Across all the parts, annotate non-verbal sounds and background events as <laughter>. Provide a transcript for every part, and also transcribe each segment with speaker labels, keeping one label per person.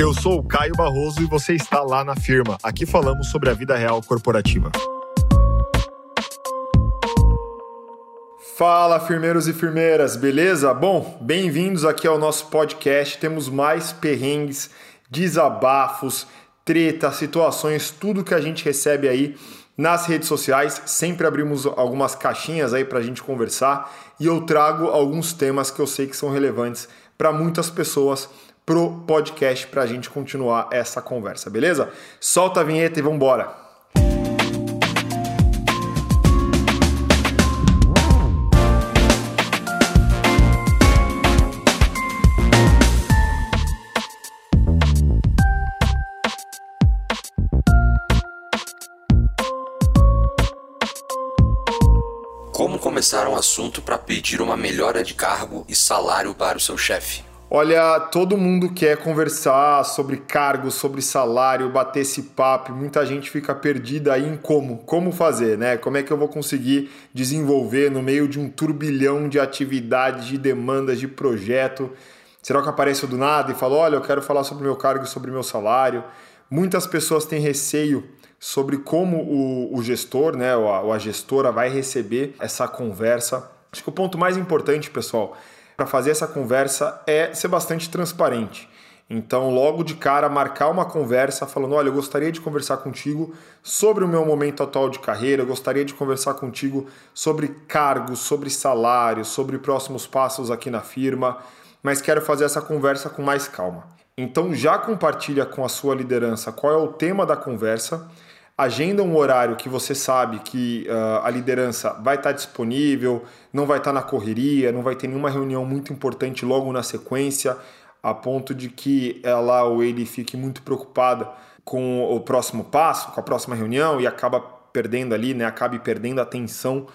Speaker 1: Eu sou o Caio Barroso e você está lá na firma. Aqui falamos sobre a vida real corporativa. Fala, firmeiros e firmeiras, beleza? Bom, bem-vindos aqui ao nosso podcast. Temos mais perrengues, desabafos, treta, situações, tudo que a gente recebe aí nas redes sociais. Sempre abrimos algumas caixinhas aí para a gente conversar e eu trago alguns temas que eu sei que são relevantes para muitas pessoas pro podcast para a gente continuar essa conversa, beleza? Solta a vinheta e vamos embora.
Speaker 2: Como começar um assunto para pedir uma melhora de cargo e salário para o seu chefe?
Speaker 1: Olha, todo mundo quer conversar sobre cargo, sobre salário, bater esse papo. Muita gente fica perdida aí em como, como fazer, né? Como é que eu vou conseguir desenvolver no meio de um turbilhão de atividades, de demandas, de projeto? Será que apareço do nada e falo, olha, eu quero falar sobre meu cargo sobre meu salário? Muitas pessoas têm receio sobre como o, o gestor, né, ou a, ou a gestora vai receber essa conversa. Acho que o ponto mais importante, pessoal, para fazer essa conversa é ser bastante transparente. Então, logo de cara, marcar uma conversa falando: olha, eu gostaria de conversar contigo sobre o meu momento atual de carreira, eu gostaria de conversar contigo sobre cargos, sobre salário, sobre próximos passos aqui na firma, mas quero fazer essa conversa com mais calma. Então, já compartilha com a sua liderança qual é o tema da conversa agenda um horário que você sabe que uh, a liderança vai estar disponível, não vai estar na correria, não vai ter nenhuma reunião muito importante logo na sequência, a ponto de que ela ou ele fique muito preocupada com o próximo passo, com a próxima reunião e acaba perdendo ali, né, acabe perdendo atenção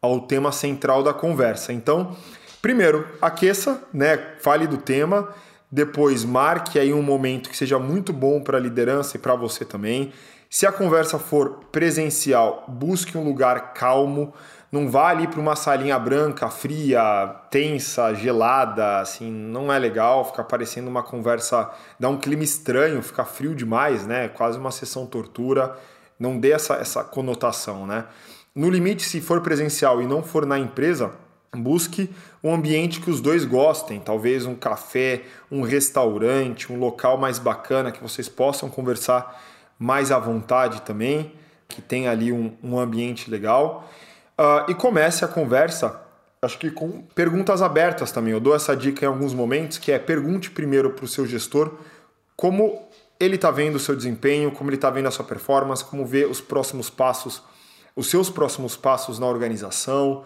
Speaker 1: ao tema central da conversa. Então, primeiro, aqueça, né, fale do tema, depois marque aí um momento que seja muito bom para a liderança e para você também. Se a conversa for presencial, busque um lugar calmo. Não vá ali para uma salinha branca, fria, tensa, gelada, assim, não é legal, fica parecendo uma conversa, dá um clima estranho, fica frio demais, né? Quase uma sessão tortura. Não dê essa, essa conotação, né? No limite, se for presencial e não for na empresa, busque um ambiente que os dois gostem, talvez um café, um restaurante, um local mais bacana que vocês possam conversar mais à vontade também, que tem ali um, um ambiente legal. Uh, e comece a conversa, acho que com perguntas abertas também. Eu dou essa dica em alguns momentos, que é pergunte primeiro para o seu gestor como ele está vendo o seu desempenho, como ele está vendo a sua performance, como vê os próximos passos, os seus próximos passos na organização,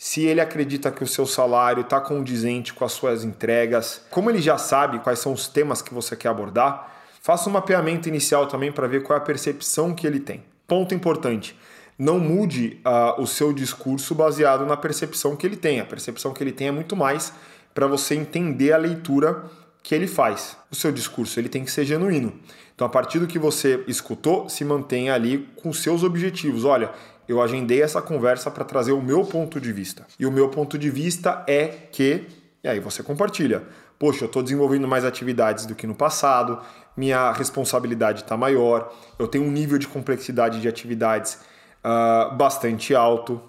Speaker 1: se ele acredita que o seu salário está condizente com as suas entregas, como ele já sabe quais são os temas que você quer abordar, Faça um mapeamento inicial também para ver qual é a percepção que ele tem. Ponto importante: não mude uh, o seu discurso baseado na percepção que ele tem. A percepção que ele tem é muito mais para você entender a leitura que ele faz. O seu discurso ele tem que ser genuíno. Então, a partir do que você escutou, se mantenha ali com seus objetivos. Olha, eu agendei essa conversa para trazer o meu ponto de vista. E o meu ponto de vista é que. E aí você compartilha. Poxa, eu estou desenvolvendo mais atividades do que no passado, minha responsabilidade está maior, eu tenho um nível de complexidade de atividades uh, bastante alto.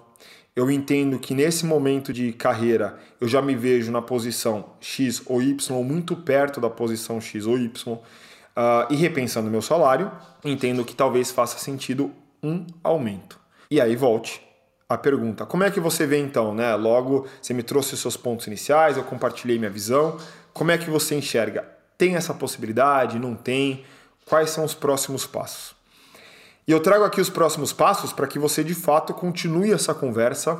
Speaker 1: Eu entendo que nesse momento de carreira eu já me vejo na posição X ou Y, muito perto da posição X ou Y, uh, e repensando meu salário, entendo que talvez faça sentido um aumento. E aí volte a pergunta: como é que você vê então, né? Logo, você me trouxe os seus pontos iniciais, eu compartilhei minha visão. Como é que você enxerga? Tem essa possibilidade? Não tem? Quais são os próximos passos? E eu trago aqui os próximos passos para que você de fato continue essa conversa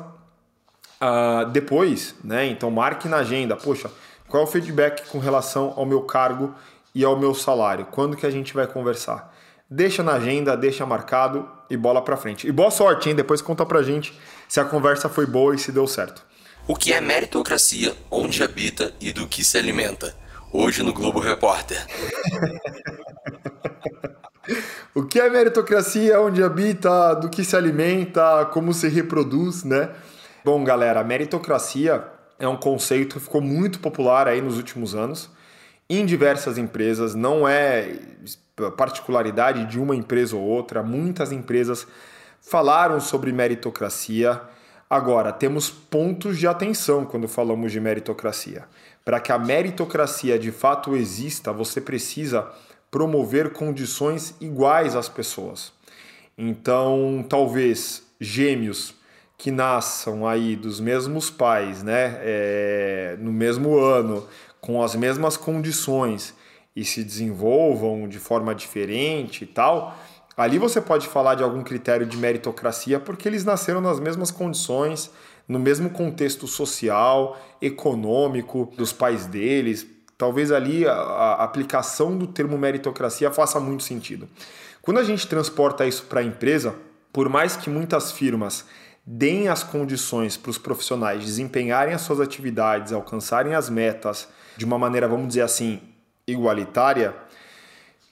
Speaker 1: uh, depois, né? Então marque na agenda, poxa, qual é o feedback com relação ao meu cargo e ao meu salário? Quando que a gente vai conversar? Deixa na agenda, deixa marcado e bola para frente. E boa sorte, hein? Depois conta pra gente se a conversa foi boa e se deu certo.
Speaker 2: O que é meritocracia, onde habita e do que se alimenta? Hoje no Globo Repórter. <laughs>
Speaker 1: o que é meritocracia, onde habita, do que se alimenta, como se reproduz, né? Bom, galera, meritocracia é um conceito que ficou muito popular aí nos últimos anos em diversas empresas, não é particularidade de uma empresa ou outra, muitas empresas falaram sobre meritocracia. Agora, temos pontos de atenção quando falamos de meritocracia. Para que a meritocracia de fato exista, você precisa promover condições iguais às pessoas. Então, talvez gêmeos que nasçam aí dos mesmos pais, né, é, no mesmo ano, com as mesmas condições e se desenvolvam de forma diferente e tal, ali você pode falar de algum critério de meritocracia porque eles nasceram nas mesmas condições, no mesmo contexto social, econômico dos pais deles. Talvez ali a, aplicação do termo meritocracia faça muito sentido. Quando a gente transporta isso para a empresa, por mais que muitas firmas deem as condições para os profissionais desempenharem as suas atividades, alcançarem as metas de uma maneira, vamos dizer assim, igualitária,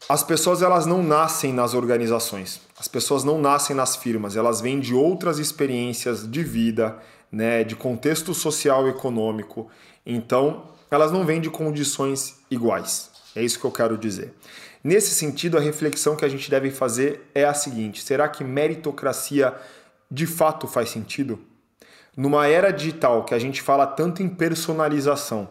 Speaker 1: as pessoas elas não nascem nas organizações. As pessoas não nascem nas firmas, elas vêm de outras experiências de vida, né, de contexto social e econômico. Então, elas não vêm de condições iguais. É isso que eu quero dizer. Nesse sentido, a reflexão que a gente deve fazer é a seguinte: será que meritocracia de fato faz sentido? Numa era digital que a gente fala tanto em personalização,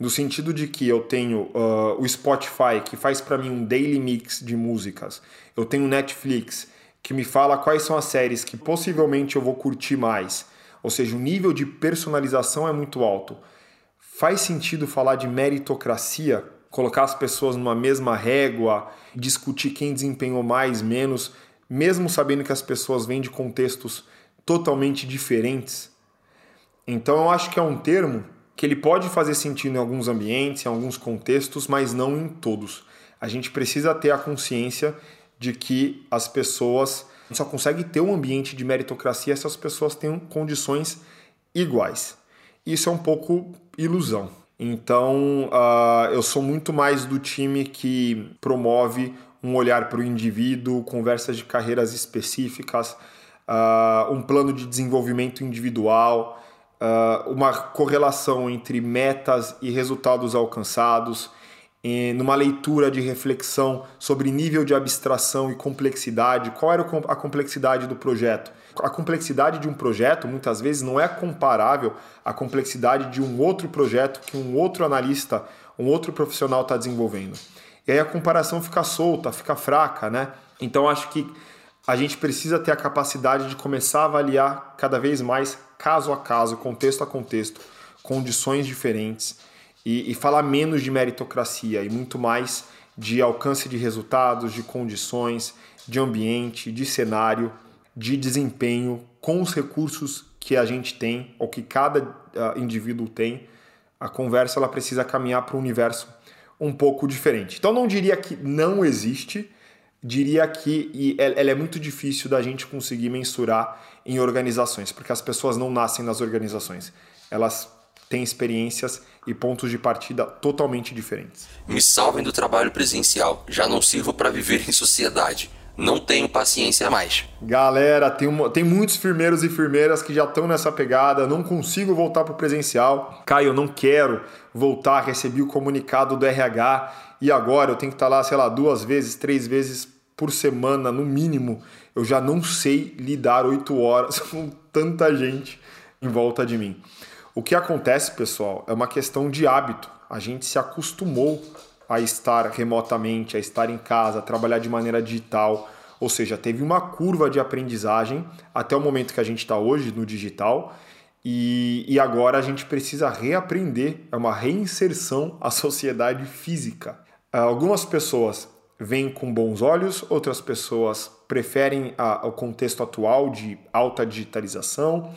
Speaker 1: no sentido de que eu tenho uh, o Spotify que faz para mim um daily mix de músicas, eu tenho Netflix que me fala quais são as séries que possivelmente eu vou curtir mais, ou seja, o nível de personalização é muito alto. Faz sentido falar de meritocracia, colocar as pessoas numa mesma régua, discutir quem desempenhou mais, menos, mesmo sabendo que as pessoas vêm de contextos totalmente diferentes. Então eu acho que é um termo que ele pode fazer sentido em alguns ambientes, em alguns contextos, mas não em todos. A gente precisa ter a consciência de que as pessoas só consegue ter um ambiente de meritocracia se as pessoas têm condições iguais. Isso é um pouco ilusão. Então, uh, eu sou muito mais do time que promove um olhar para o indivíduo, conversas de carreiras específicas, uh, um plano de desenvolvimento individual, uh, uma correlação entre metas e resultados alcançados, numa leitura de reflexão sobre nível de abstração e complexidade, qual era a complexidade do projeto. A complexidade de um projeto muitas vezes não é comparável à complexidade de um outro projeto que um outro analista, um outro profissional está desenvolvendo. E aí a comparação fica solta, fica fraca, né? Então acho que a gente precisa ter a capacidade de começar a avaliar cada vez mais caso a caso, contexto a contexto, condições diferentes e, e falar menos de meritocracia e muito mais de alcance de resultados, de condições, de ambiente, de cenário, de desempenho com os recursos que a gente tem ou que cada uh, indivíduo tem. A conversa ela precisa caminhar para um universo um pouco diferente. Então não diria que não existe, diria que ela é muito difícil da gente conseguir mensurar em organizações, porque as pessoas não nascem nas organizações. Elas têm experiências e pontos de partida totalmente diferentes.
Speaker 2: Me salvem do trabalho presencial. Já não sirvo para viver em sociedade. Não tenho paciência mais.
Speaker 1: Galera, tem, uma, tem muitos firmeiros e firmeiras que já estão nessa pegada. Não consigo voltar para o presencial. Caio, não quero voltar. Recebi o comunicado do RH e agora eu tenho que estar lá, sei lá, duas vezes, três vezes por semana, no mínimo. Eu já não sei lidar oito horas <laughs> com tanta gente em volta de mim. O que acontece, pessoal, é uma questão de hábito. A gente se acostumou a estar remotamente, a estar em casa, a trabalhar de maneira digital. Ou seja, teve uma curva de aprendizagem até o momento que a gente está hoje no digital. E, e agora a gente precisa reaprender, é uma reinserção à sociedade física. Algumas pessoas veem com bons olhos, outras pessoas preferem a, o contexto atual de alta digitalização,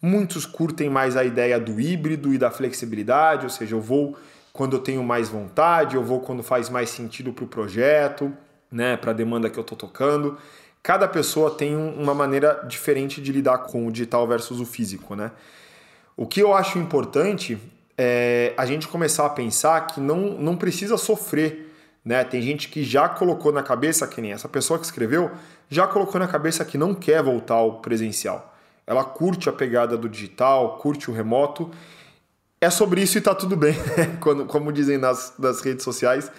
Speaker 1: Muitos curtem mais a ideia do híbrido e da flexibilidade, ou seja, eu vou quando eu tenho mais vontade, eu vou quando faz mais sentido para o projeto, né, para a demanda que eu estou tocando. Cada pessoa tem uma maneira diferente de lidar com o digital versus o físico, né? O que eu acho importante é a gente começar a pensar que não, não precisa sofrer, né? Tem gente que já colocou na cabeça, que nem essa pessoa que escreveu, já colocou na cabeça que não quer voltar ao presencial ela curte a pegada do digital, curte o remoto É sobre isso e tá tudo bem. <laughs> Quando, como dizem nas, nas redes sociais,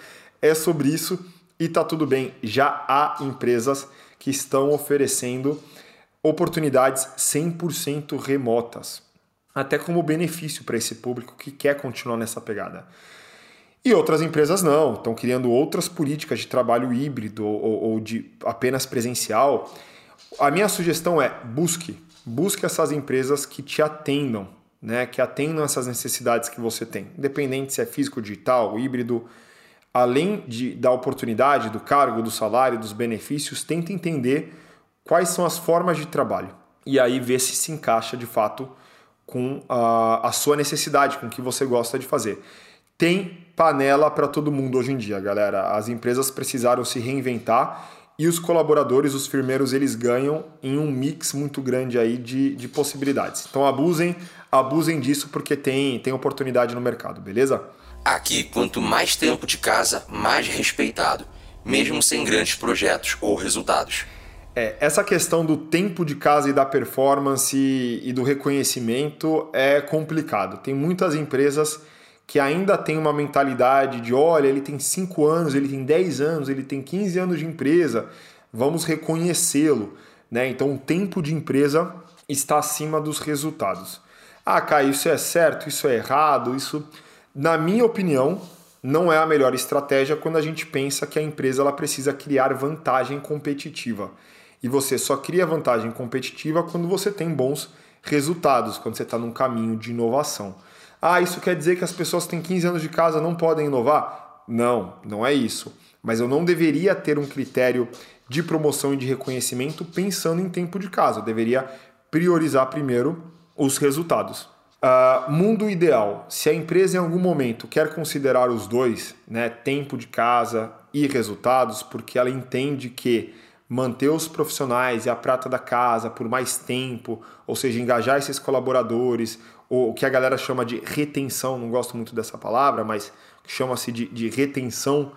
Speaker 1: é sobre isso e tá tudo bem. Já há empresas que estão oferecendo oportunidades 100% remotas, até como benefício para esse público que quer continuar nessa pegada. E outras empresas não, estão criando outras políticas de trabalho híbrido ou, ou de apenas presencial. A minha sugestão é busque, busque essas empresas que te atendam, né, que atendam essas necessidades que você tem, independente se é físico, digital, híbrido. Além de, da oportunidade, do cargo, do salário, dos benefícios, tente entender quais são as formas de trabalho e aí ver se se encaixa de fato com a, a sua necessidade, com o que você gosta de fazer. Tem panela para todo mundo hoje em dia, galera. As empresas precisaram se reinventar e os colaboradores, os firmeiros, eles ganham em um mix muito grande aí de, de possibilidades. Então abusem, abusem disso porque tem, tem oportunidade no mercado, beleza?
Speaker 2: Aqui, quanto mais tempo de casa, mais respeitado, mesmo sem grandes projetos ou resultados.
Speaker 1: É, essa questão do tempo de casa e da performance e do reconhecimento é complicado. Tem muitas empresas que ainda tem uma mentalidade de olha, ele tem 5 anos, ele tem 10 anos, ele tem 15 anos de empresa, vamos reconhecê-lo. Né? Então o tempo de empresa está acima dos resultados. Ah, Caio, isso é certo, isso é errado, isso, na minha opinião, não é a melhor estratégia quando a gente pensa que a empresa ela precisa criar vantagem competitiva. E você só cria vantagem competitiva quando você tem bons resultados, quando você está num caminho de inovação. Ah, isso quer dizer que as pessoas que têm 15 anos de casa não podem inovar? Não, não é isso. Mas eu não deveria ter um critério de promoção e de reconhecimento pensando em tempo de casa. Eu deveria priorizar primeiro os resultados. Uh, mundo ideal. Se a empresa em algum momento quer considerar os dois, né, tempo de casa e resultados, porque ela entende que manter os profissionais e a prata da casa por mais tempo, ou seja, engajar esses colaboradores, ou o que a galera chama de retenção, não gosto muito dessa palavra, mas chama-se de, de retenção,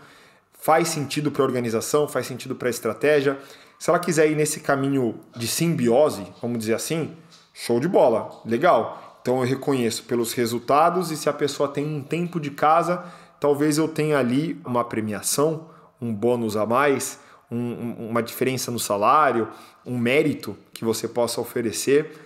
Speaker 1: faz sentido para a organização, faz sentido para a estratégia. Se ela quiser ir nesse caminho de simbiose, vamos dizer assim, show de bola, legal. Então eu reconheço pelos resultados e se a pessoa tem um tempo de casa, talvez eu tenha ali uma premiação, um bônus a mais, um, uma diferença no salário, um mérito que você possa oferecer.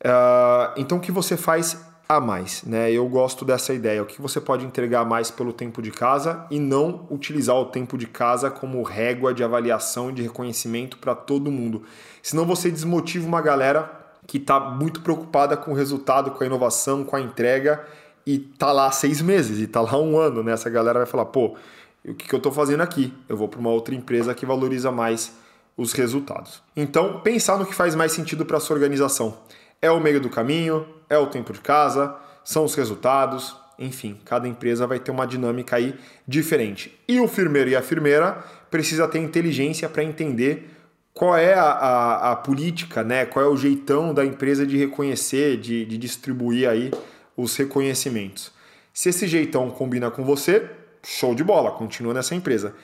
Speaker 1: Uh, então, o que você faz a mais? Né? Eu gosto dessa ideia. O que você pode entregar mais pelo tempo de casa e não utilizar o tempo de casa como régua de avaliação e de reconhecimento para todo mundo. Senão você desmotiva uma galera que está muito preocupada com o resultado, com a inovação, com a entrega e tá lá seis meses e tá lá um ano. Né? Essa galera vai falar, pô, o que, que eu estou fazendo aqui? Eu vou para uma outra empresa que valoriza mais os resultados. Então, pensar no que faz mais sentido para sua organização. É o meio do caminho, é o tempo de casa, são os resultados, enfim, cada empresa vai ter uma dinâmica aí diferente. E o firmeiro e a firmeira precisa ter inteligência para entender qual é a, a, a, política, né? qual é o jeitão da empresa de reconhecer, de, de distribuir aí os reconhecimentos. Se esse jeitão combina com você, show de bola, continua nessa empresa.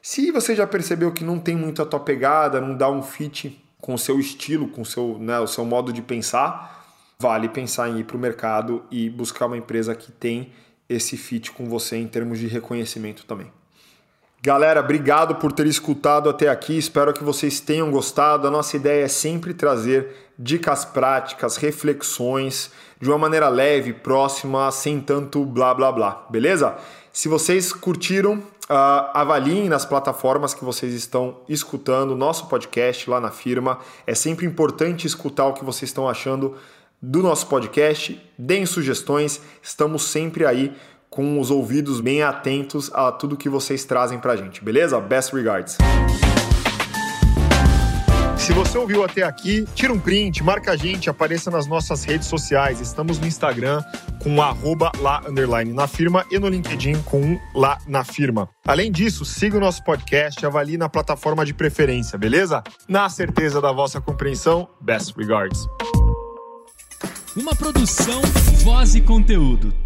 Speaker 1: Se você já percebeu que não tem muito a tua pegada, não dá um fit com o seu estilo, com o seu, né, o seu modo de pensar, vale pensar em ir para o mercado e buscar uma empresa que tem esse fit com você em termos de reconhecimento também. Galera, obrigado por ter escutado até aqui. Espero que vocês tenham gostado. A nossa ideia é sempre trazer dicas práticas, reflexões de uma maneira leve, próxima, sem tanto blá blá blá. Beleza? Se vocês curtiram, Uh, avaliem nas plataformas que vocês estão escutando nosso podcast lá na firma. É sempre importante escutar o que vocês estão achando do nosso podcast. Deem sugestões, estamos sempre aí com os ouvidos bem atentos a tudo que vocês trazem pra gente, beleza? Best regards. Se você ouviu até aqui, tira um print, marca a gente, apareça nas nossas redes sociais. Estamos no Instagram com arroba lá underline na firma e no LinkedIn com lá na firma. Além disso, siga o nosso podcast, avalie na plataforma de preferência, beleza? Na certeza da vossa compreensão, best regards.
Speaker 3: Uma produção, voz e conteúdo.